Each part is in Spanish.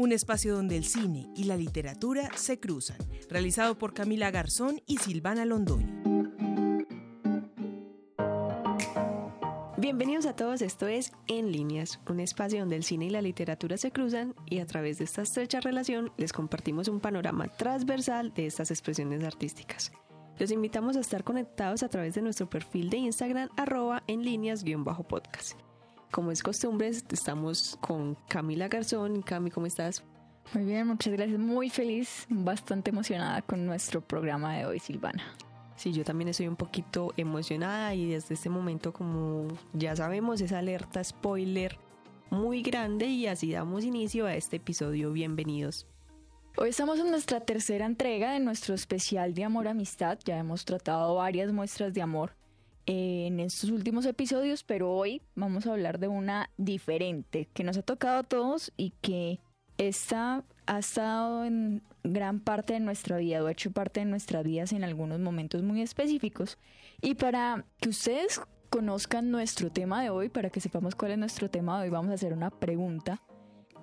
un espacio donde el cine y la literatura se cruzan, realizado por Camila Garzón y Silvana Londoño. Bienvenidos a todos, esto es En Líneas, un espacio donde el cine y la literatura se cruzan y a través de esta estrecha relación les compartimos un panorama transversal de estas expresiones artísticas. Los invitamos a estar conectados a través de nuestro perfil de Instagram arroba en líneas-podcast. Como es costumbre, estamos con Camila Garzón. Cami, ¿cómo estás? Muy bien, muchas gracias. Muy feliz, bastante emocionada con nuestro programa de hoy, Silvana. Sí, yo también estoy un poquito emocionada y desde este momento, como ya sabemos, es alerta spoiler muy grande y así damos inicio a este episodio. Bienvenidos. Hoy estamos en nuestra tercera entrega de nuestro especial de amor amistad. Ya hemos tratado varias muestras de amor en estos últimos episodios, pero hoy vamos a hablar de una diferente que nos ha tocado a todos y que esta ha estado en gran parte de nuestra vida o ha hecho parte de nuestras vidas en algunos momentos muy específicos. Y para que ustedes conozcan nuestro tema de hoy, para que sepamos cuál es nuestro tema de hoy, vamos a hacer una pregunta.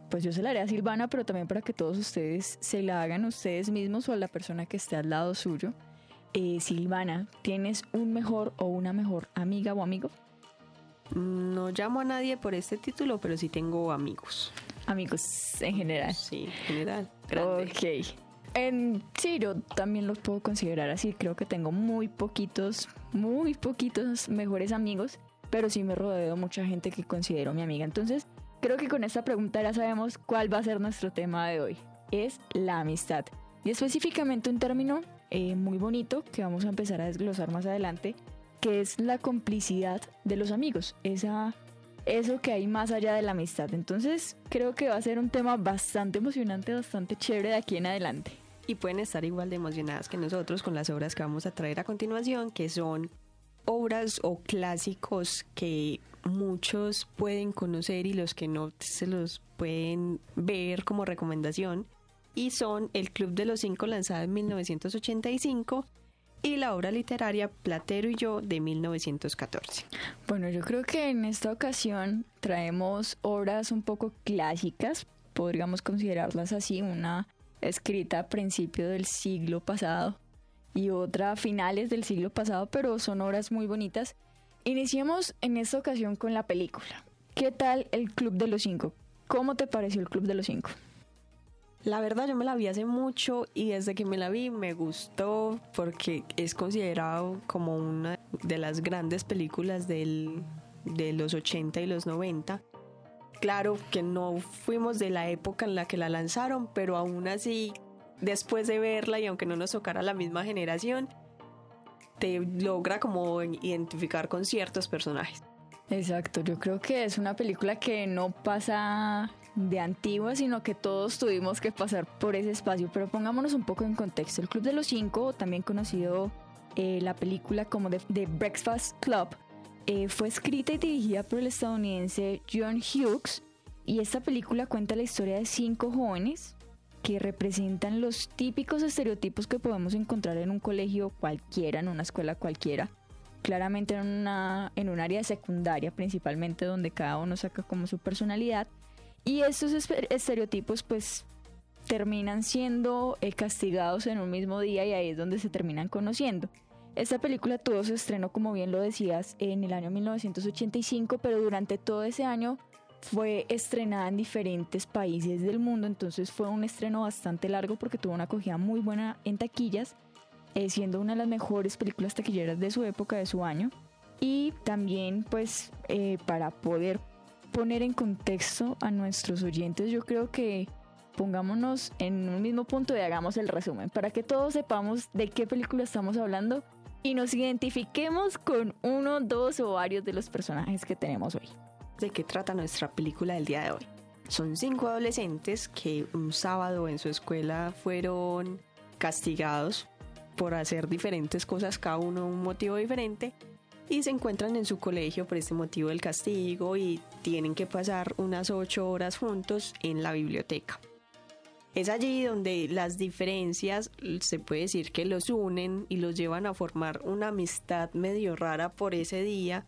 Pues yo se la haré a Silvana, pero también para que todos ustedes se la hagan ustedes mismos o a la persona que esté al lado suyo. Eh, Silvana, ¿tienes un mejor o una mejor amiga o amigo? No llamo a nadie por este título, pero sí tengo amigos. Amigos en general. Sí, en general. Ok. En, sí, yo también los puedo considerar así. Creo que tengo muy poquitos, muy poquitos mejores amigos, pero sí me rodeo de mucha gente que considero mi amiga. Entonces, creo que con esta pregunta ya sabemos cuál va a ser nuestro tema de hoy. Es la amistad. Y específicamente un término eh, muy bonito que vamos a empezar a desglosar más adelante, que es la complicidad de los amigos. Esa eso que hay más allá de la amistad. Entonces creo que va a ser un tema bastante emocionante, bastante chévere de aquí en adelante. Y pueden estar igual de emocionadas que nosotros con las obras que vamos a traer a continuación, que son obras o clásicos que muchos pueden conocer y los que no se los pueden ver como recomendación. Y son El Club de los Cinco lanzado en 1985 y la obra literaria Platero y yo de 1914. Bueno, yo creo que en esta ocasión traemos obras un poco clásicas, podríamos considerarlas así, una escrita a principio del siglo pasado y otra a finales del siglo pasado, pero son obras muy bonitas. Iniciemos en esta ocasión con la película. ¿Qué tal el Club de los Cinco? ¿Cómo te pareció el Club de los Cinco? La verdad yo me la vi hace mucho y desde que me la vi me gustó porque es considerado como una de las grandes películas del, de los 80 y los 90. Claro que no fuimos de la época en la que la lanzaron, pero aún así, después de verla y aunque no nos tocara la misma generación, te logra como identificar con ciertos personajes. Exacto, yo creo que es una película que no pasa de antigua, sino que todos tuvimos que pasar por ese espacio. Pero pongámonos un poco en contexto. El Club de los Cinco, también conocido eh, la película como The, Breakfast Club, eh, fue escrita y dirigida por el estadounidense John Hughes. Y esta película cuenta la historia de cinco jóvenes que representan los típicos estereotipos que podemos encontrar en un colegio cualquiera, en una escuela cualquiera claramente en, una, en un área secundaria principalmente donde cada uno saca como su personalidad y estos estereotipos pues terminan siendo eh, castigados en un mismo día y ahí es donde se terminan conociendo. Esta película tuvo su estreno, como bien lo decías, en el año 1985, pero durante todo ese año fue estrenada en diferentes países del mundo, entonces fue un estreno bastante largo porque tuvo una acogida muy buena en taquillas eh, siendo una de las mejores películas taquilleras de su época, de su año. Y también pues eh, para poder poner en contexto a nuestros oyentes, yo creo que pongámonos en un mismo punto y hagamos el resumen para que todos sepamos de qué película estamos hablando y nos identifiquemos con uno, dos o varios de los personajes que tenemos hoy. ¿De qué trata nuestra película del día de hoy? Son cinco adolescentes que un sábado en su escuela fueron castigados por hacer diferentes cosas, cada uno un motivo diferente, y se encuentran en su colegio por este motivo del castigo y tienen que pasar unas ocho horas juntos en la biblioteca. Es allí donde las diferencias se puede decir que los unen y los llevan a formar una amistad medio rara por ese día,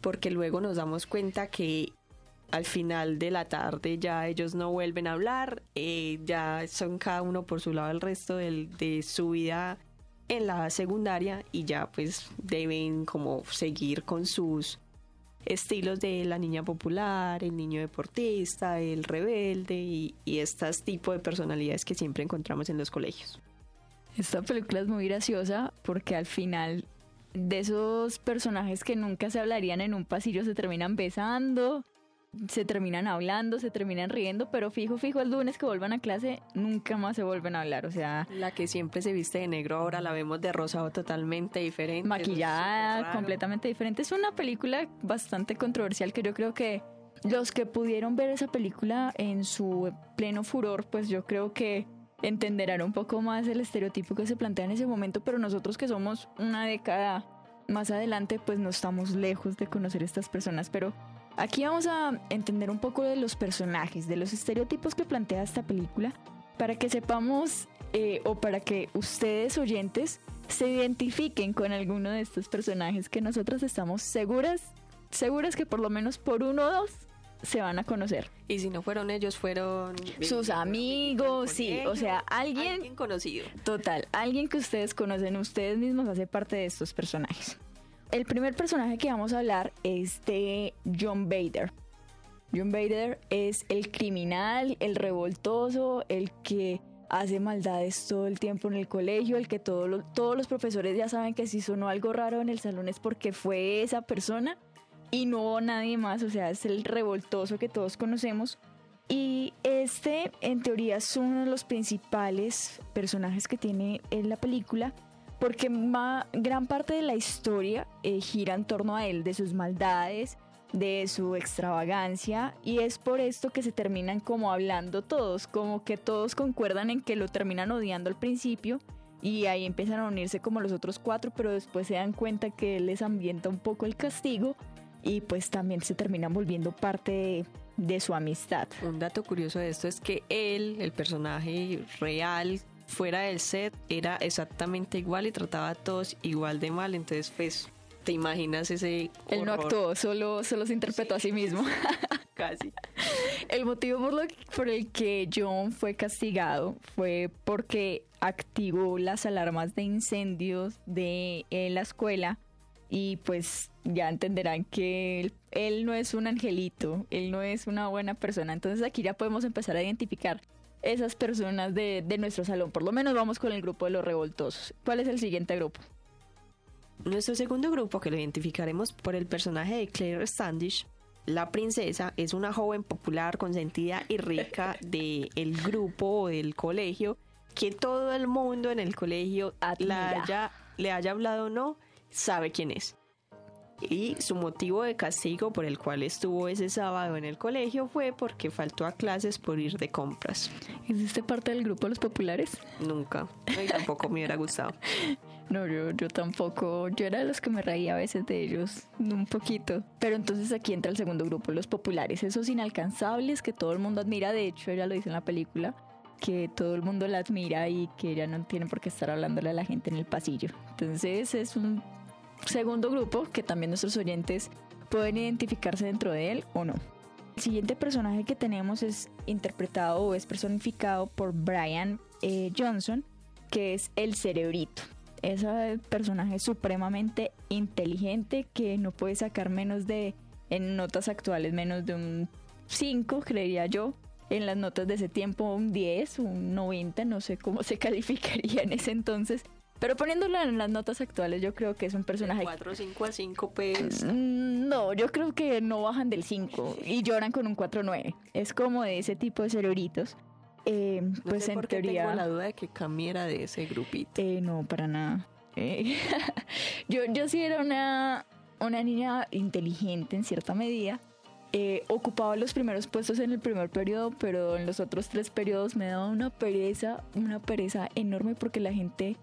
porque luego nos damos cuenta que al final de la tarde ya ellos no vuelven a hablar, eh, ya son cada uno por su lado el resto del- de su vida en la secundaria y ya pues deben como seguir con sus estilos de la niña popular, el niño deportista, el rebelde y, y estos tipos de personalidades que siempre encontramos en los colegios. Esta película es muy graciosa porque al final de esos personajes que nunca se hablarían en un pasillo se terminan besando, se terminan hablando, se terminan riendo, pero fijo, fijo, el lunes que vuelvan a clase nunca más se vuelven a hablar. O sea, La que siempre se viste de negro ahora la vemos de rosado totalmente diferente. maquillada completamente diferente. Es una película bastante controversial que yo creo que los que pudieron ver esa película en su pleno furor, pues yo creo que entenderán un poco más el estereotipo que se plantea en ese momento, pero nosotros que somos una década más adelante, pues no estamos lejos de conocer estas personas, pero aquí vamos a entender un poco de los personajes, de los estereotipos que plantea esta película, para que sepamos eh, o para que ustedes oyentes se identifiquen con alguno de estos personajes que nosotros estamos seguras, seguras que por lo menos por uno o dos se van a conocer. Y si no fueron ellos, fueron Sus amigos, sí, o sea, alguien- alguien conocido. Total, alguien que ustedes conocen, ustedes mismos hace parte de estos personajes. El primer personaje que vamos a hablar es de John Bader. John Bader es el criminal, el revoltoso, el que hace maldades todo el tiempo en el colegio, el que todos los profesores ya saben que si sonó algo raro en el salón es porque fue esa persona y no nadie más, o sea, es el revoltoso que todos conocemos. Y este, en teoría, es uno de los principales personajes que tiene en la película, porque ma- gran parte de la historia eh, gira en torno a él, de sus maldades, de su extravagancia, y es por esto que se terminan como hablando todos, como que todos concuerdan en que lo terminan odiando al principio, y ahí empiezan a unirse como los otros cuatro, pero después se dan cuenta que él les ambienta un poco el castigo, y pues también se terminan volviendo parte de- de su amistad. Un dato curioso de esto es que él, el personaje real, fuera del set, era exactamente igual y trataba a todos igual de mal. Entonces, pues, te imaginas ese. Él no horror actuó, solo, solo se interpretó a sí mismo. Casi. El motivo por, lo, por el que John fue castigado fue porque activó las alarmas de incendios de eh, la escuela y pues ya entenderán que él, él no es un angelito, él no es una buena persona. Entonces aquí ya podemos empezar a identificar esas personas de, de nuestro salón. Por lo menos vamos con el grupo de los revoltosos. ¿Cuál es el siguiente grupo? Nuestro segundo grupo, que lo identificaremos por el personaje de Claire Standish, la princesa es una joven popular, consentida y rica del el grupo o del colegio, que todo el mundo en el colegio la haya, le haya hablado o no, sabe quién es. Y su motivo de castigo por el cual estuvo ese sábado en el colegio fue porque faltó a clases por ir de compras. ¿Existe parte del grupo los populares? Nunca. Y tampoco me hubiera gustado. No, yo, yo tampoco. Yo era de los que me reía a veces de ellos, un poquito. Pero entonces aquí entra el segundo grupo, los populares, esos inalcanzables que todo el mundo admira. De hecho, ella lo dice en la película, que todo el mundo la admira y que ella no tiene por qué estar hablándole a la gente en el pasillo. Entonces es un segundo grupo que también nuestros oyentes pueden identificarse dentro de él o no. El siguiente personaje que tenemos es interpretado o es personificado por Brian eh, Johnson, que es el cerebrito. Es un personaje supremamente inteligente que no puede sacar menos de, en notas actuales, menos de un 5, creería yo. En las notas de ese tiempo un 10, un 90, no sé cómo se calificaría en ese entonces. Pero poniéndolo en las notas actuales, yo creo que es un personaje 4, 5 a 5, pues. Mm, No, yo creo que no bajan del 5 y lloran con un 4-9. Es como de ese tipo de cerebritos. Eh, No pues sé en por qué teoría. tengo la duda de que cambiara de ese grupito. Eh, no, para nada. Eh, yo, yo sí era una, una niña inteligente en cierta medida. Eh, ocupaba los primeros puestos en el primer periodo, pero en los otros tres periodos me daba una pereza, una pereza enorme porque la gente,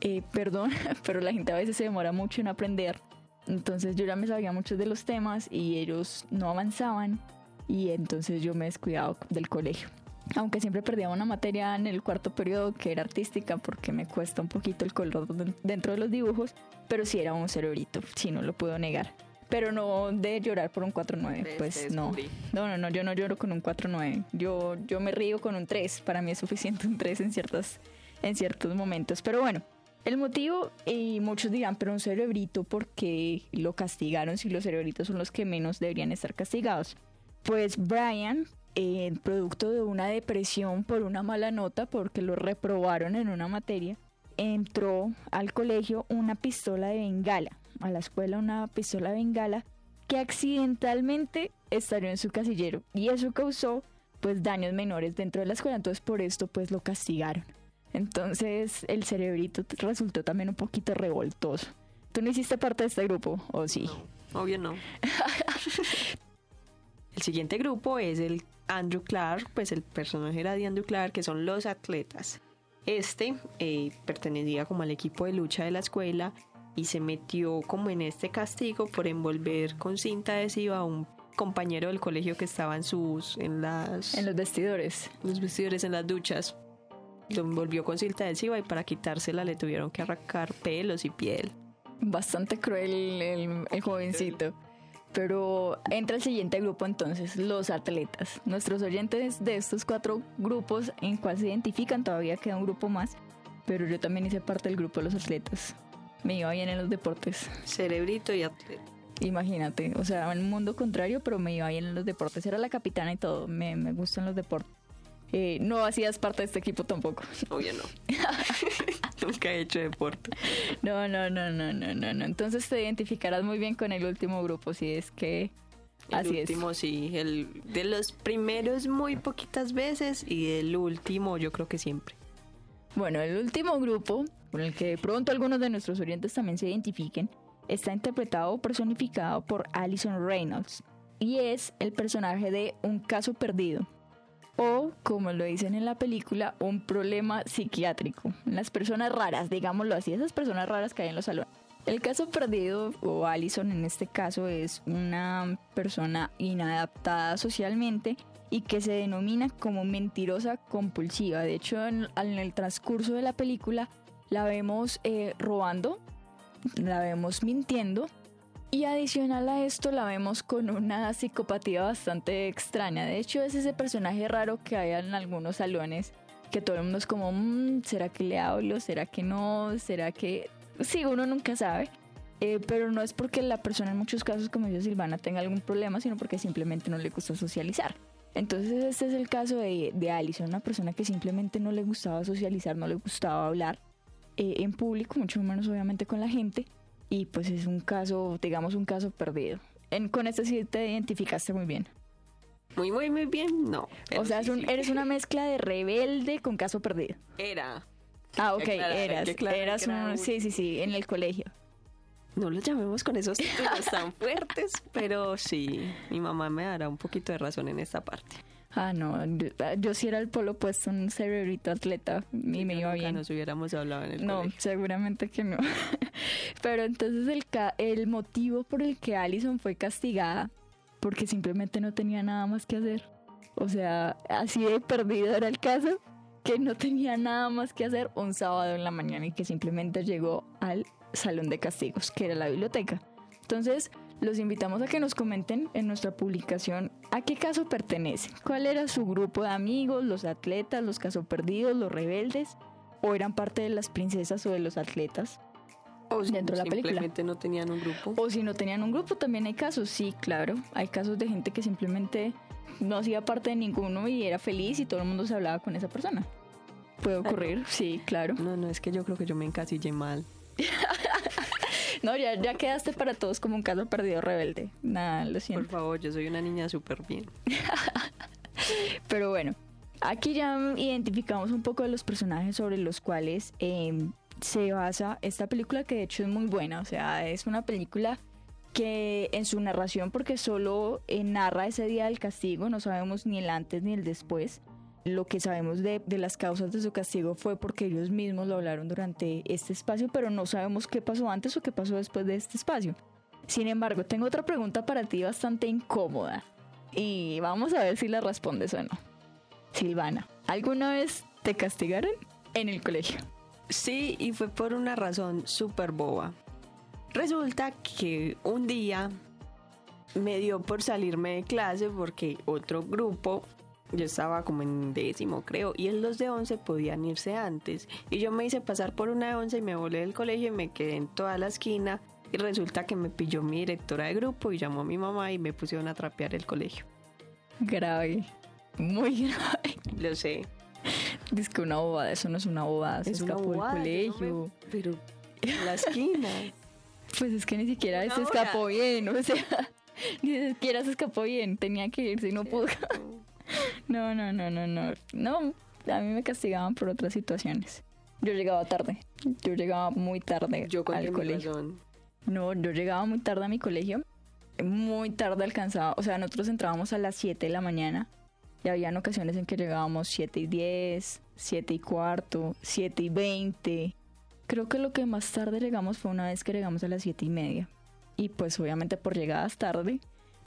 eh, perdón, pero la gente a veces se demora mucho en aprender. Entonces yo ya me sabía muchos de los temas y ellos no avanzaban y entonces yo me descuidaba del colegio aunque siempre perdía una materia en el cuarto periodo que era artística porque me cuesta un poquito el color den- dentro de los dibujos, pero sí era un cerebrito, sí no lo puedo negar. pero no de llorar por un 4-9, pues no. No, no, no, yo no lloro con un 4-9. Yo, yo me río con un 3. Para mí es suficiente un 3 en, ciertas, en ciertos momentos. Pero bueno, el motivo, y muchos dirán, pero un cerebrito, ¿por qué lo castigaron si los cerebritos son los que menos deberían estar castigados? Pues Brian, eh, producto de una depresión por una mala nota, porque lo reprobaron en una materia, entró al colegio una pistola de bengala a la escuela una pistola bengala que accidentalmente estalló en su casillero y eso causó pues daños menores dentro de la escuela, entonces por esto pues lo castigaron. Entonces el cerebrito resultó también un poquito revoltoso. ¿Tú no hiciste parte de este grupo o sí? obvio no. el siguiente grupo es el Andrew Clark, pues el personaje era de Andrew Clark, que son los atletas. Este eh, pertenecía como al equipo de lucha de la escuela y se metió como en este castigo por envolver con cinta adhesiva a un compañero del colegio que estaba en sus en las en los vestidores los vestidores en las duchas lo envolvió con cinta adhesiva y para quitársela le tuvieron que arrancar pelos y piel bastante cruel el, el jovencito pero entra el siguiente grupo entonces, los atletas. Nuestros oyentes de estos cuatro grupos en cuál se identifican, todavía queda un grupo más, pero yo también hice parte del grupo de los atletas me iba bien en los deportes. Cerebrito y atleta. Imagínate, o sea, en un mundo contrario, pero me iba bien en los deportes. Era la capitana y todo, me, me gustan los deportes. Eh, no hacías parte de este equipo tampoco. Obvio no. Nunca he hecho deporte. No, no, no, no, no, no, no. Entonces te identificarás muy bien con el último grupo, si es que el último sí, el de los primeros muy poquitas veces y el último yo creo que siempre. Bueno, el último grupo, con el que de pronto algunos de nuestros oyentes también se identifiquen, está interpretado o personificado por Alison Reynolds y es el personaje de Un caso perdido o, como lo dicen en la película, un problema psiquiátrico. Las personas raras, digámoslo así, esas personas raras que hay en los salones. El caso perdido, o Alison en este caso, es una persona inadaptada socialmente y que se denomina como mentirosa compulsiva. De hecho, en, el transcurso de la película la vemos eh, robando, la vemos mintiendo y adicional a esto la vemos con una psicopatía bastante extraña. De hecho, es ese personaje raro que hay en algunos salones que todo el mundo es como, mm, ¿será que le hablo? ¿Será que no? ¿Será que...? Sí, uno nunca sabe. Eh, pero no es porque la persona en muchos casos, como dice Silvana, tenga algún problema, sino porque simplemente no le gusta socializar. Entonces este es el caso de, de Alison, una persona que simplemente no le gustaba socializar, no le gustaba hablar eh, en público, mucho menos obviamente con la gente, y pues es un caso, digamos un caso perdido. En, con este sí te identificaste muy bien. Muy, muy, muy bien, no. O sea, eres una mezcla de rebelde con caso perdido. Era. Ah, ok, eras. Eras un, sí, sí, sí, en el colegio no lo llamemos con esos títulos tan fuertes, pero sí, mi mamá me dará un poquito de razón en esta parte. Ah, no, yo, sí era el polo puesto, un cerebrito atleta y me iba bien. nos hubiéramos hablado en el No, seguramente que no. Pero entonces el, el motivo por el que Allison fue castigada, porque simplemente no tenía nada más que hacer. O sea, así de perdido era el caso, que no tenía nada más que hacer un sábado en la mañana y que simplemente llegó al salón de castigos, que era la biblioteca. Entonces, los invitamos a que nos comenten en nuestra publicación a qué caso pertenece, cuál era su grupo de amigos, los atletas, los casos perdidos, los rebeldes, o eran parte de las princesas o de los atletas. O dentro de la película. simplemente no tenían un grupo. O si no tenían un grupo, también hay casos, sí, claro. Hay casos de gente que simplemente no hacía parte de ninguno y era feliz y todo el mundo se hablaba con esa persona. Puede ocurrir, sí, claro. No, no, es que yo creo que yo me encasillé mal. no, ya, ya quedaste para todos como un caso perdido rebelde. Nada, lo siento. Por favor, yo soy una niña súper bien. Pero bueno, aquí ya identificamos un poco de los personajes sobre los cuales em, se basa esta película, que de hecho es muy buena. O sea, es una película que en su narración, porque solo eh, narra ese día del castigo, no sabemos ni el antes ni el después lo que sabemos de, las causas de su castigo fue porque ellos mismos lo hablaron durante este espacio, pero no sabemos qué pasó antes o qué pasó después de este espacio. Sin embargo, tengo otra pregunta para ti bastante incómoda y vamos a ver si la respondes o no. Silvana, ¿alguna vez te castigaron en el colegio? Sí, y fue por una razón súper boba. Resulta que un día me dio por salirme de clase porque otro grupo, yo estaba como en décimo creo, y en los de once podían irse antes. Y yo me hice pasar por una de once y me volé del colegio y me quedé en toda la esquina. Y resulta que me pilló mi directora de grupo y llamó a mi mamá y me pusieron a trapear el colegio. Grave. Muy grave. Lo sé. Es que una bobada, eso no es una bobada, se Es una escapó bobada, del yo no colegio. me- Pero en la esquina. Pues es que ni siquiera Una se hora. escapó bien, o sea, ni siquiera se escapó bien, tenía que irse y no pudo. No, no, no, no, no. No, a mí me castigaban por otras situaciones. Yo llegaba tarde, yo llegaba muy tarde Yo al colegio. razón. No, yo llegaba muy tarde a mi colegio, muy tarde alcanzaba, o sea, nosotros entrábamos a las 7 de la mañana y habían ocasiones en que llegábamos 7 y 10, 7 y cuarto, 7 y 20. Creo que lo que más tarde llegamos fue una vez que llegamos a las 7 y media. Y pues obviamente por llegadas tarde,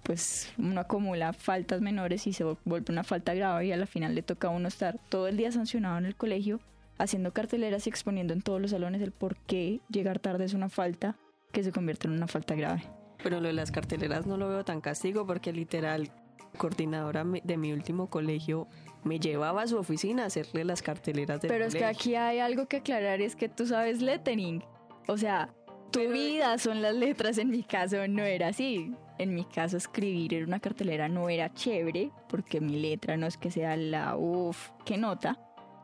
pues uno acumula faltas menores y se vuelve una falta grave y a la final le toca a uno estar todo el día sancionado en el colegio, haciendo carteleras y exponiendo en todos los salones el por qué llegar tarde es una falta que se convierte en una falta grave. Pero lo de las carteleras no lo veo tan castigo porque literal, coordinadora de mi último colegio me llevaba a su oficina a hacerle las carteleras del Pero es que aquí hay algo que aclarar, es que tú sabes lettering. O sea, tu Pero- vida son las letras, en mi caso no era así. En mi caso escribir en una cartelera no era chévere, porque mi letra no es que sea la uff, qué nota.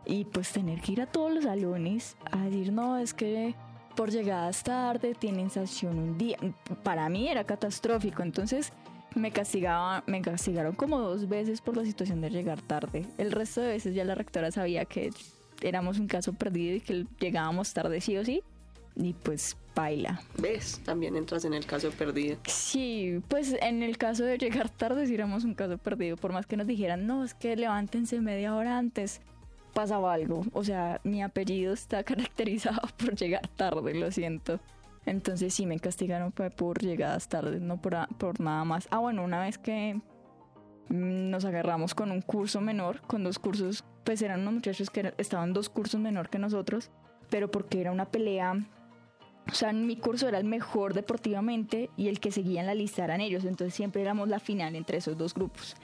Y pues tener que ir a todos los salones a decir, no, es que por llegadas tarde tienen sanción un día. Para mí era catastrófico, entonces me castigaba, me castigaron como dos veces por la situación de llegar tarde. El resto de veces ya la rectora sabía que éramos un caso perdido y que llegábamos tarde sí o sí. Y pues baila. ¿Ves? También entras en el caso perdido. Sí, pues en el caso de llegar tarde sí éramos un caso perdido. Por más que nos dijeran, no, es que levántense media hora antes, pasaba algo. O sea, mi apellido está caracterizado por llegar tarde, lo siento. Entonces sí me castigaron fue por llegadas tardes, no por, a- por nada más. Ah, bueno, una vez que nos agarramos con un curso menor, con dos cursos, pues eran unos muchachos que estaban dos cursos menor que nosotros, pero porque era una pelea o sea, mi curso era el mejor deportivamente y el que seguía en la lista eran ellos. Entonces siempre éramos la final entre esos dos grupos.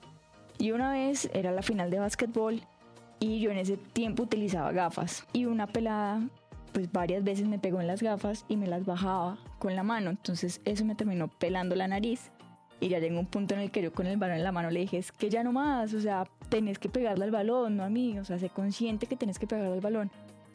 Y una vez era la final de básquetbol y yo en ese tiempo utilizaba gafas. Y una pelada, pues varias veces me pegó en las gafas y me las bajaba con la mano. Entonces eso me terminó pelando la nariz. Y ya llegó un punto en el que yo con el balón en la mano le dije, es que ya no más, o sea, tenés que pegarle al balón, no a mí, o sea, sé consciente que tenés que pegarle al balón.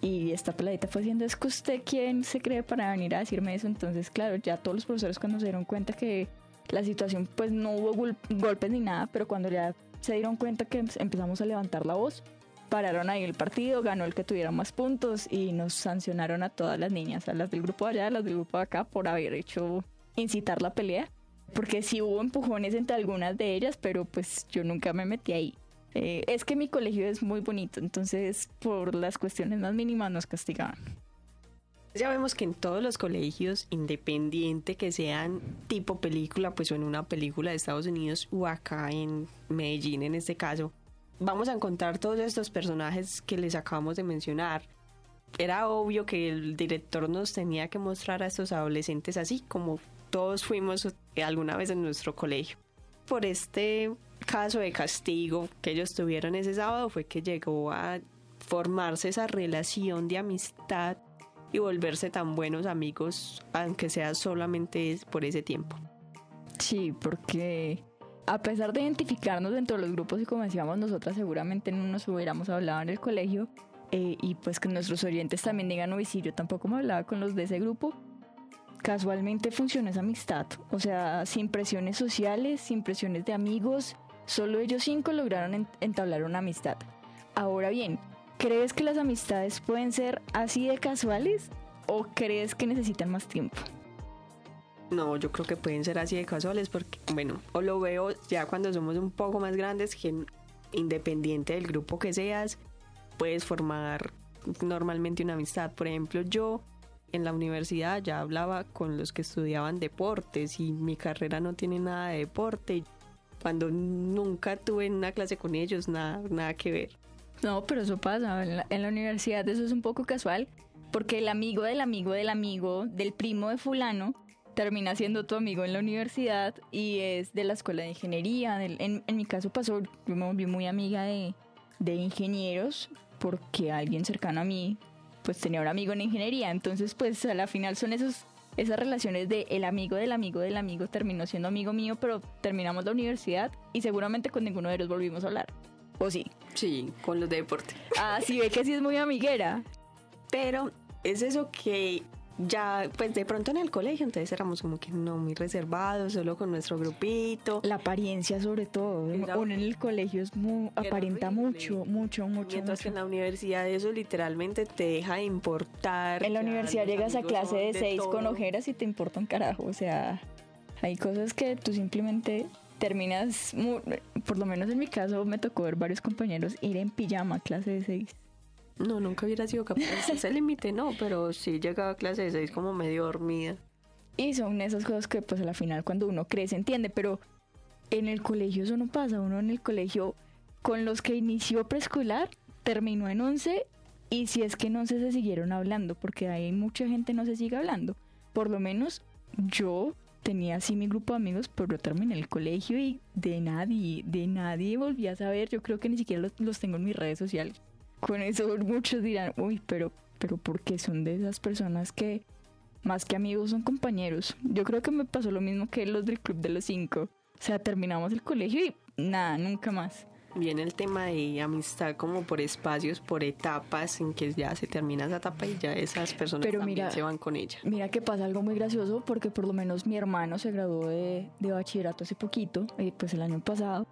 Y esta peladita fue diciendo, es que usted quién se cree para venir a decirme eso. Entonces, claro, ya todos los profesores cuando se dieron cuenta que la situación, pues no hubo gol- golpes ni nada, pero cuando ya se dieron cuenta que empezamos a levantar la voz, pararon ahí el partido, ganó el que tuviera más puntos y nos sancionaron a todas las niñas, a las del grupo de allá, a las del grupo de acá, por haber hecho incitar la pelea. Porque sí hubo empujones entre algunas de ellas, pero pues yo nunca me metí ahí. Eh, es que mi colegio es muy bonito, entonces por las cuestiones más mínimas nos castigaban. Ya vemos que en todos los colegios, independiente que sean tipo película, pues o en una película de Estados Unidos o acá en Medellín en este caso, vamos a encontrar todos estos personajes que les acabamos de mencionar. Era obvio que el director nos tenía que mostrar a estos adolescentes así como todos fuimos alguna vez en nuestro colegio. Por este caso de castigo que ellos tuvieron ese sábado fue que llegó a formarse esa relación de amistad y volverse tan buenos amigos, aunque sea solamente por ese tiempo. Sí, porque a pesar de identificarnos dentro de los grupos y como decíamos nosotras seguramente no nos hubiéramos hablado en el colegio eh, y pues que nuestros oyentes también digan, uy, sí, yo tampoco me hablaba con los de ese grupo. Casualmente funcionó esa amistad, o sea, sin presiones sociales, sin presiones de amigos, solo ellos cinco lograron en- entablar una amistad. Ahora bien, ¿crees que las amistades pueden ser así de casuales o crees que necesitan más tiempo? No, yo creo que pueden ser así de casuales porque, bueno, o lo veo ya cuando somos un poco más grandes que independiente del grupo que seas, puedes formar normalmente una amistad. Por ejemplo, yo en la universidad ya hablaba con los que estudiaban deportes y mi carrera no tiene nada de deporte. Cuando nunca tuve una clase con ellos, nada, nada que ver. No, pero eso pasa. En la, en universidad eso es un poco casual, porque el amigo del amigo del amigo del primo de fulano termina siendo tu amigo en la universidad y es de la escuela de ingeniería. En, mi caso pasó, yo me volví muy amiga de, de ingenieros porque alguien cercano a mí pues tenía un amigo en ingeniería. Entonces pues a la final son esos esas relaciones de el amigo del amigo del amigo terminó siendo amigo mío, pero terminamos la universidad y seguramente con ninguno de ellos volvimos a hablar. ¿O sí? Sí, con los de deporte. Ah, sí, ve que sí es muy amiguera. Pero es eso que ya, pues de pronto en el colegio, entonces éramos como que no muy reservados, solo con nuestro grupito. La apariencia sobre todo, uno en el colegio es muy, aparenta mucho, mucho, mucho. Mientras que en la universidad eso literalmente te deja de importar. En la universidad llegas a clase de, seis con ojeras y te importa un carajo, o sea, hay cosas que tú simplemente terminas, por lo menos en mi caso me tocó ver varios compañeros ir en pijama a clase de seis. No, nunca hubiera sido capaz. Ese límite no, pero sí llegaba a clase de seis como medio dormida. Y son esas cosas que pues a la final cuando uno crece entiende, pero en el colegio eso no pasa. Uno en el colegio con los que inició preescolar terminó en 11 y si es que en 11 se siguieron hablando, porque hay mucha gente no se sigue hablando. Por lo menos yo tenía así mi grupo de amigos, pero yo terminé el colegio y de nadie, de nadie volví a saber. Yo creo que ni siquiera los, los tengo en mis redes sociales con eso muchos dirán, uy, pero, pero porque son de esas personas que más que amigos son compañeros. Yo creo que me pasó lo mismo que los del Club de los Cinco. O sea, terminamos el colegio y nada, nunca más. Viene el tema de amistad como por espacios, por etapas, en que ya se termina esa etapa y ya esas personas también se van con ella. Mira que pasa algo muy gracioso porque por lo menos mi hermano se graduó de, de bachillerato hace poquito, eh, pues el año pasado,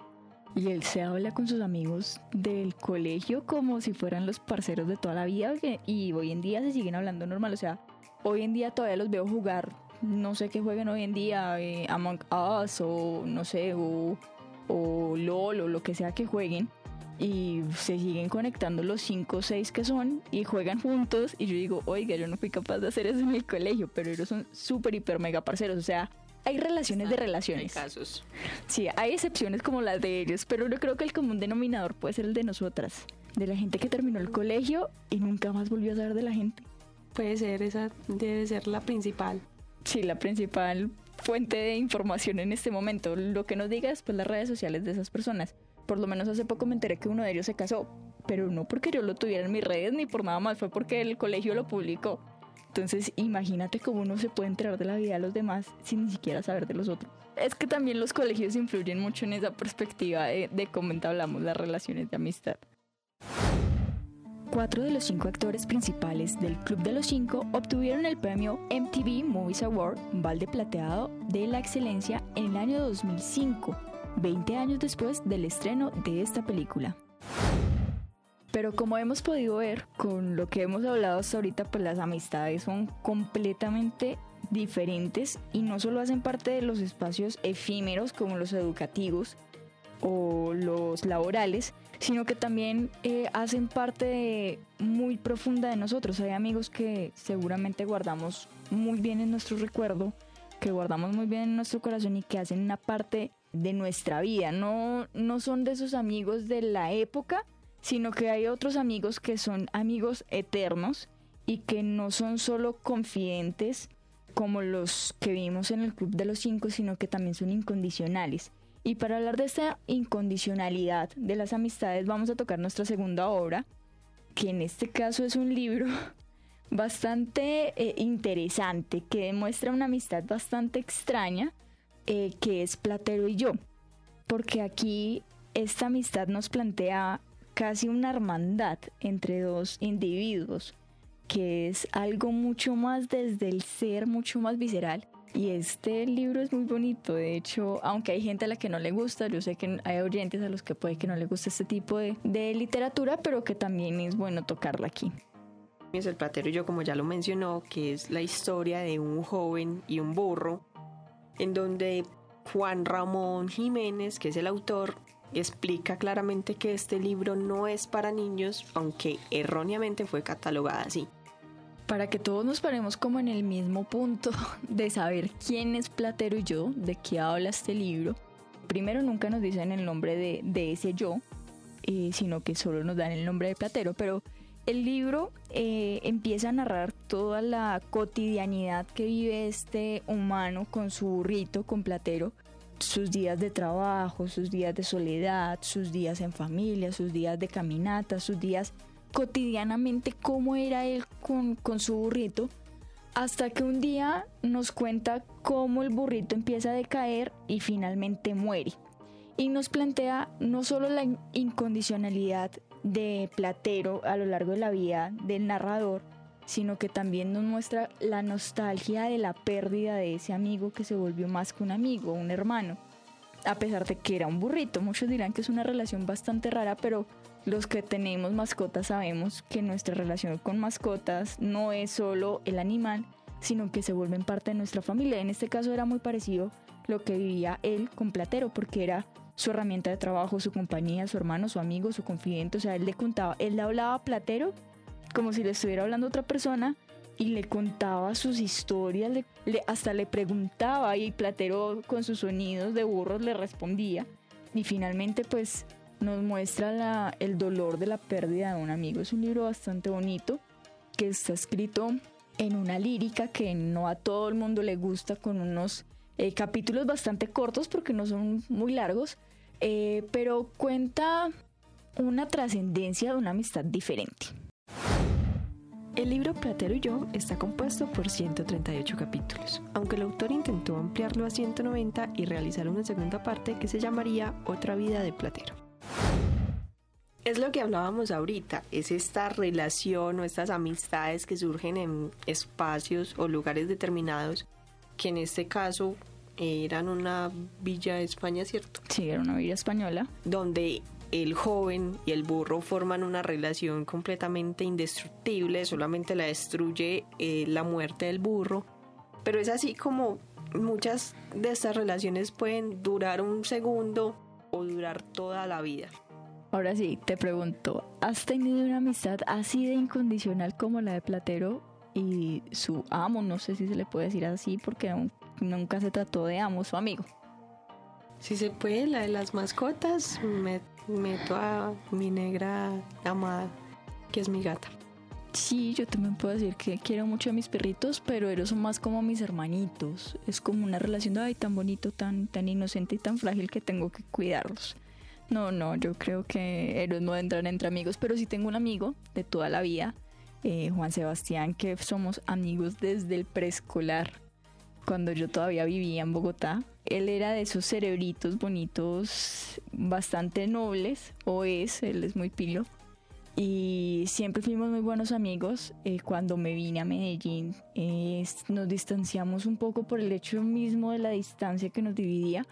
y él se habla con sus amigos del colegio como si fueran los parceros de toda la vida y hoy en día se siguen hablando normal. O sea, hoy en día todavía los veo jugar, no sé qué jueguen hoy en día, eh, Among Us o no sé, o, o LOL o lo que sea que jueguen. Y se siguen conectando los 5 o 6 que son y juegan juntos. Y yo digo, oiga, yo no fui capaz de hacer eso en el colegio, pero ellos son súper, hiper, mega parceros. O sea, hay relaciones de relaciones. Hay casos. Sí, hay excepciones como las de ellos, pero yo creo que el común denominador puede ser el de nosotras, de la gente que terminó el colegio y nunca más volvió a saber de la gente. Puede ser, esa debe ser la principal. Sí, la principal fuente de información en este momento. Lo que nos diga después las redes sociales de esas personas. Por lo menos hace poco me enteré que uno de ellos se casó, pero no porque yo lo tuviera en mis redes ni por nada más, fue porque el colegio lo publicó. Entonces, imagínate cómo uno se puede enterar de la vida de los demás sin ni siquiera saber de los otros. Es que también los colegios influyen mucho en esa perspectiva de, de cómo entablamos las relaciones de amistad. Cuatro de los cinco actores principales del Club de los Cinco obtuvieron el premio MTV Movies Award Balde Plateado de la Excelencia en el año 2005, 20 años después del estreno de esta película. Pero como hemos podido ver con lo que hemos hablado hasta ahorita, pues las amistades son completamente diferentes y no solo hacen parte de los espacios efímeros como los educativos o los laborales, sino que también eh, hacen parte muy profunda de nosotros. Hay amigos que seguramente guardamos muy bien en nuestro recuerdo, que guardamos muy bien en nuestro corazón y que hacen una parte de nuestra vida. No, no son de esos amigos de la época, sino que hay otros amigos que son amigos eternos y que no son solo confidentes como los que vimos en el Club de los Cinco, sino que también son incondicionales. Y para hablar de esta incondicionalidad de las amistades vamos a tocar nuestra segunda obra, que en este caso es un libro bastante eh, interesante, que demuestra una amistad bastante extraña, eh, que es Platero y yo. Porque aquí esta amistad nos plantea casi una hermandad entre dos individuos, que es algo mucho más desde el ser, mucho más visceral. Y este libro es muy bonito, de hecho, aunque hay gente a la que no le gusta, yo sé que hay oyentes a los que puede que no le guste este tipo de, de literatura, pero que también es bueno tocarla aquí. Es el platero y yo, como ya lo mencionó, que es la historia de un joven y un burro, en donde Juan Ramón Jiménez, que es el autor, explica claramente que este libro no es para niños, aunque erróneamente fue catalogada así. Para que todos nos paremos como en el mismo punto de saber quién es Platero y yo, de qué habla este libro, primero nunca nos dicen el nombre de, ese yo, eh, sino que solo nos dan el nombre de Platero, pero El libro eh, empieza a narrar toda la cotidianidad que vive este humano con su burrito, con Platero, sus días de trabajo, sus días de soledad, sus días en familia, sus días de caminata, sus días cotidianamente, cómo era él con, con su burrito, hasta que un día nos cuenta cómo el burrito empieza a decaer y finalmente muere. Y nos plantea no solo la incondicionalidad de Platero a lo largo de la vida del narrador, sino que también nos muestra la nostalgia de la pérdida de ese amigo que se volvió más que un amigo, un hermano, a pesar de que era un burrito. Muchos dirán que es una relación bastante rara, pero los que tenemos mascotas sabemos que nuestra relación con mascotas no es solo el animal, sino que se vuelven parte de nuestra familia. En este caso era muy parecido lo que vivía él con Platero, porque era su herramienta de trabajo, su compañía, su hermano, su amigo, su confidente. O sea, él le contaba, él le hablaba a Platero como si le estuviera hablando a otra persona y le contaba sus historias, le, hasta le preguntaba y Platero con sus sonidos de burros le respondía. Y finalmente pues nos muestra la, el dolor de la pérdida de un amigo. Es un libro bastante bonito que está escrito en una lírica que no a todo el mundo le gusta, con unos eh, capítulos bastante cortos porque no son muy largos, eh, pero cuenta una trascendencia de una amistad diferente. El libro Platero y yo está compuesto por 138 capítulos, aunque el autor intentó ampliarlo a 190 y realizar una segunda parte que se llamaría Otra vida de Platero. Es lo que hablábamos ahorita, es esta relación o estas amistades que surgen en espacios o lugares determinados, que en este caso eran una villa de España, ¿cierto? Sí, era una villa española. Donde el joven y el burro forman una relación completamente indestructible, solamente la destruye eh, la muerte del burro. Pero es así como muchas de estas relaciones pueden durar un segundo o durar toda la vida. Ahora sí, te pregunto, ¿has tenido una amistad así de incondicional como la de Platero y su amo? No sé si se le puede decir así porque nunca se trató de amo, su amigo. Si se puede, la de las mascotas, me meto a mi negra amada, que es mi gata. Sí, yo también puedo decir que quiero mucho a mis perritos, pero ellos son más como mis hermanitos. Es como una relación de ay tan bonito, tan, tan inocente y tan frágil que tengo que cuidarlos. No, no, yo creo que ellos no entran entre amigos, pero sí tengo un amigo de toda la vida, eh, Juan Sebastián, que somos amigos desde el preescolar, cuando yo todavía vivía en Bogotá él era de esos cerebritos bonitos, bastante nobles, o es, él es muy pilo. Y siempre fuimos muy buenos amigos. Eh, cuando me vine a Medellín, nos distanciamos un poco por el hecho mismo de la distancia que nos dividía.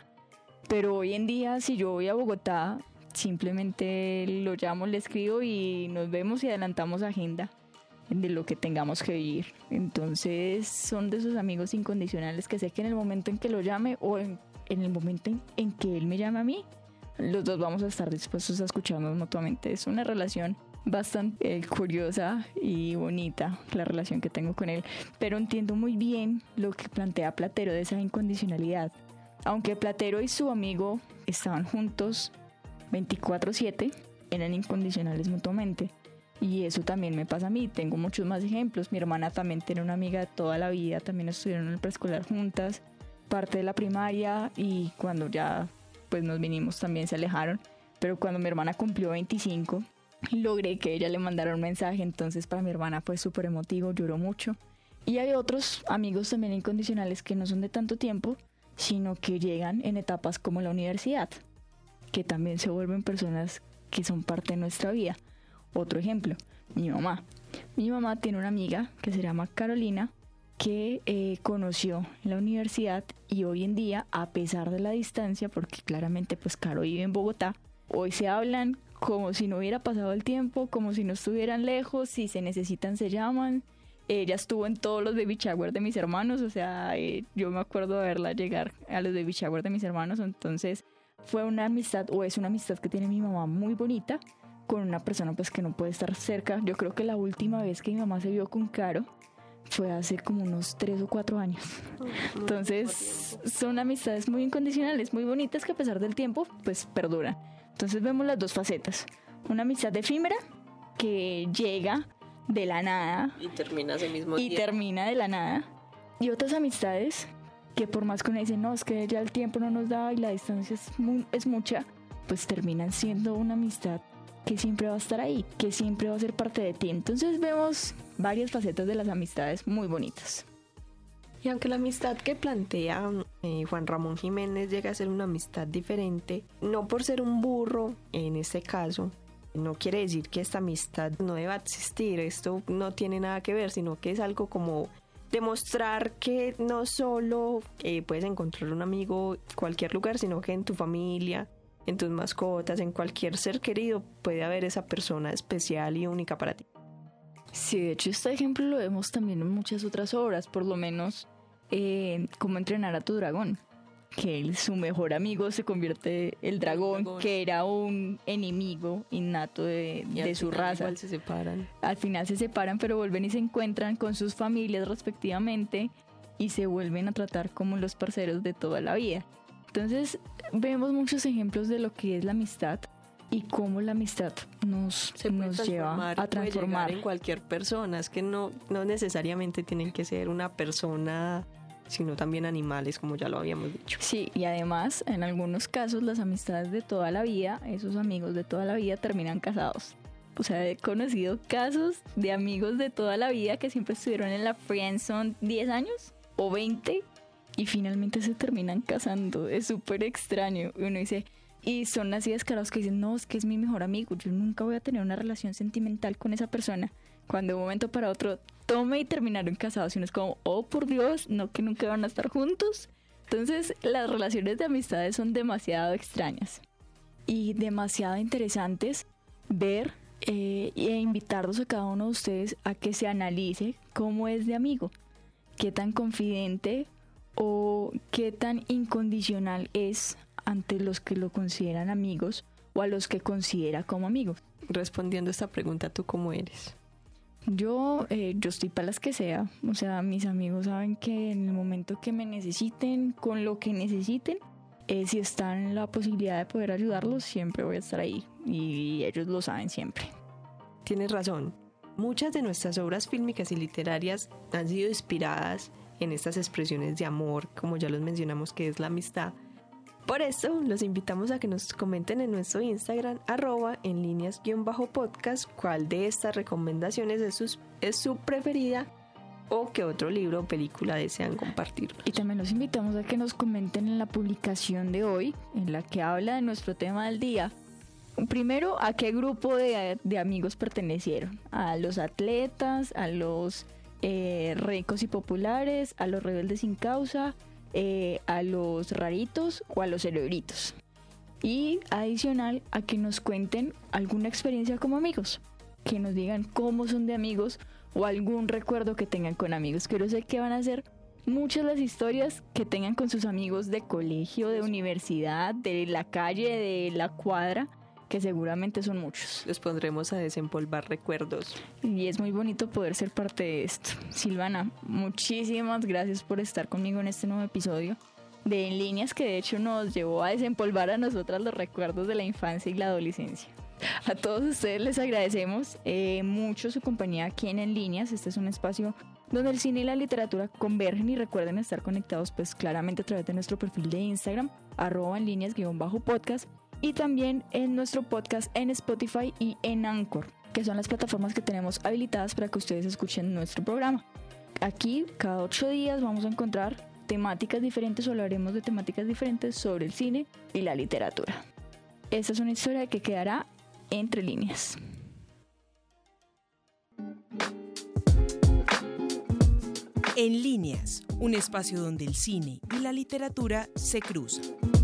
Pero hoy en día, si yo voy a Bogotá, simplemente lo llamo, le escribo y nos vemos y adelantamos agenda de lo que tengamos que vivir. Entonces son de esos amigos incondicionales que sé que en el momento en que lo llame o en, el momento en, que él me llame a mí, los dos vamos a estar dispuestos a escucharnos mutuamente. Es una relación bastante eh, curiosa y bonita la relación que tengo con él, pero entiendo muy bien lo que plantea Platero de esa incondicionalidad. Aunque Platero y su amigo estaban juntos 24/7, eran incondicionales mutuamente. Y eso también me pasa a mí. Tengo muchos más ejemplos. Mi hermana también tiene una amiga de toda la vida, también estuvieron en el preescolar juntas, parte de la primaria y cuando ya pues nos vinimos también se alejaron. Pero cuando mi hermana cumplió 25, logré que ella le mandara un mensaje. Entonces para mi hermana fue súper emotivo, lloró mucho. Y hay otros amigos también incondicionales que no son de tanto tiempo, sino que llegan en etapas como la universidad, que también se vuelven personas que son parte de nuestra vida. Otro ejemplo, mi mamá. Mi mamá tiene una amiga que se llama Carolina que eh, conoció en la universidad y hoy en día, a pesar de la distancia, porque claramente pues Caro vive en Bogotá, hoy se hablan como si no hubiera pasado el tiempo, como si no estuvieran lejos, si se necesitan se llaman. Ella estuvo en todos los baby shower de mis hermanos, o sea, eh, yo me acuerdo de verla llegar a los baby shower de mis hermanos, entonces fue una amistad o es una amistad que tiene mi mamá muy bonita con una persona pues que no puede estar cerca. Yo creo que la última vez que mi mamá se vio con Caro fue hace como unos tres o cuatro años. Entonces son amistades muy incondicionales, muy bonitas que a pesar del tiempo pues perduran. Entonces vemos las dos facetas. Una amistad efímera que llega de la nada Y termina ese mismo y día. termina de la nada. Y otras amistades que por más que uno dice, no, es que ya el tiempo no nos da y la distancia es mucha, pues terminan siendo una amistad que siempre va a estar ahí, que siempre va a ser parte de ti. Entonces vemos varias facetas de las amistades muy bonitas. Y aunque la amistad que plantea eh, Juan Ramón Jiménez llega a ser una amistad diferente, no por ser un burro en este caso, no quiere decir que esta amistad no deba existir, esto no tiene nada que ver, sino que es algo como demostrar que no solo eh, puedes encontrar un amigo en cualquier lugar, sino que en tu familia, en tus mascotas, en cualquier ser querido puede haber esa persona especial y única para ti. Sí, de hecho este ejemplo lo vemos también en muchas otras obras, por lo menos eh, cómo entrenar a tu dragón, que él- su mejor amigo se convierte el dragón, dragón. que era un enemigo innato de, Y de al su final raza. Igual se separan. Al final se separan, pero vuelven y se encuentran con sus familias respectivamente y se vuelven a tratar como los parceros de toda la vida. Entonces vemos muchos ejemplos de lo que es la amistad y cómo la amistad nos, se nos lleva a transformar. en cualquier persona. Es que no, no necesariamente tienen que ser una persona, sino también animales, como ya lo habíamos dicho. Sí, y además, en algunos casos, las amistades de toda la vida, esos amigos de toda la vida terminan casados. O sea, he conocido casos de amigos de toda la vida que siempre estuvieron en la friendzone 10 años o 20 y finalmente se terminan casando. Es súper extraño. Uno dice, y son así descarados que dicen, no, es que es mi mejor amigo, yo nunca voy a tener una relación sentimental con esa persona. Cuando de un momento para otro tome y terminaron casados y uno es como, oh por Dios, no que nunca van a estar juntos. Entonces las relaciones de amistades son demasiado extrañas y demasiado interesantes ver eh, e invitarlos a cada uno de ustedes a que se analice cómo es de amigo, qué tan confidente o qué tan incondicional es ante los que lo consideran amigos o a los que considera como amigos. Respondiendo esta pregunta, ¿tú cómo eres? Yo, eh, yo estoy para las que sea. O sea, mis amigos saben que en el momento que me necesiten, con lo que necesiten, eh, si está en la posibilidad de poder ayudarlos, siempre voy a estar ahí. Y ellos lo saben siempre. Tienes razón. Muchas de nuestras obras fílmicas y literarias han sido inspiradas en estas expresiones de amor, como ya los mencionamos, que es la amistad. Por eso los invitamos a que nos comenten en nuestro Instagram, arroba en líneas guion bajo podcast, cuál de estas recomendaciones es, sus- es su preferida o qué otro libro o película desean compartir. Y también los invitamos a que nos comenten en la publicación de hoy, en la que habla de nuestro tema del día. Primero, ¿a qué grupo de, de amigos pertenecieron? ¿A los atletas? ¿A los eh, ricos y populares? ¿A los rebeldes sin causa? eh, ¿A los raritos o a los cerebritos? Y adicional, a que nos cuenten alguna experiencia como amigos. Que nos digan cómo son de amigos o algún recuerdo que tengan con amigos. Que yo sé que van a ser muchas las historias que tengan con sus amigos de colegio, de universidad, de la calle, de la cuadra, que seguramente son muchos. Los pondremos a desempolvar recuerdos. Y es muy bonito poder ser parte de esto. Silvana, muchísimas gracias por estar conmigo en este nuevo episodio de En Líneas que de hecho nos llevó a desempolvar a nosotras los recuerdos de la infancia y la adolescencia. A todos ustedes les agradecemos eh, mucho su compañía aquí en En Líneas. Este es un espacio donde el cine y la literatura convergen y recuerden estar conectados pues claramente a través de nuestro perfil de Instagram, arroba en líneas guion bajo podcast y también en nuestro podcast en Spotify y en Anchor, que son las plataformas que tenemos habilitadas para que ustedes escuchen nuestro programa. Aquí cada ocho días vamos a encontrar temáticas diferentes o hablaremos de temáticas diferentes sobre el cine y la literatura. Esta es una historia que quedará entre líneas. En líneas, un espacio donde el cine y la literatura se cruzan.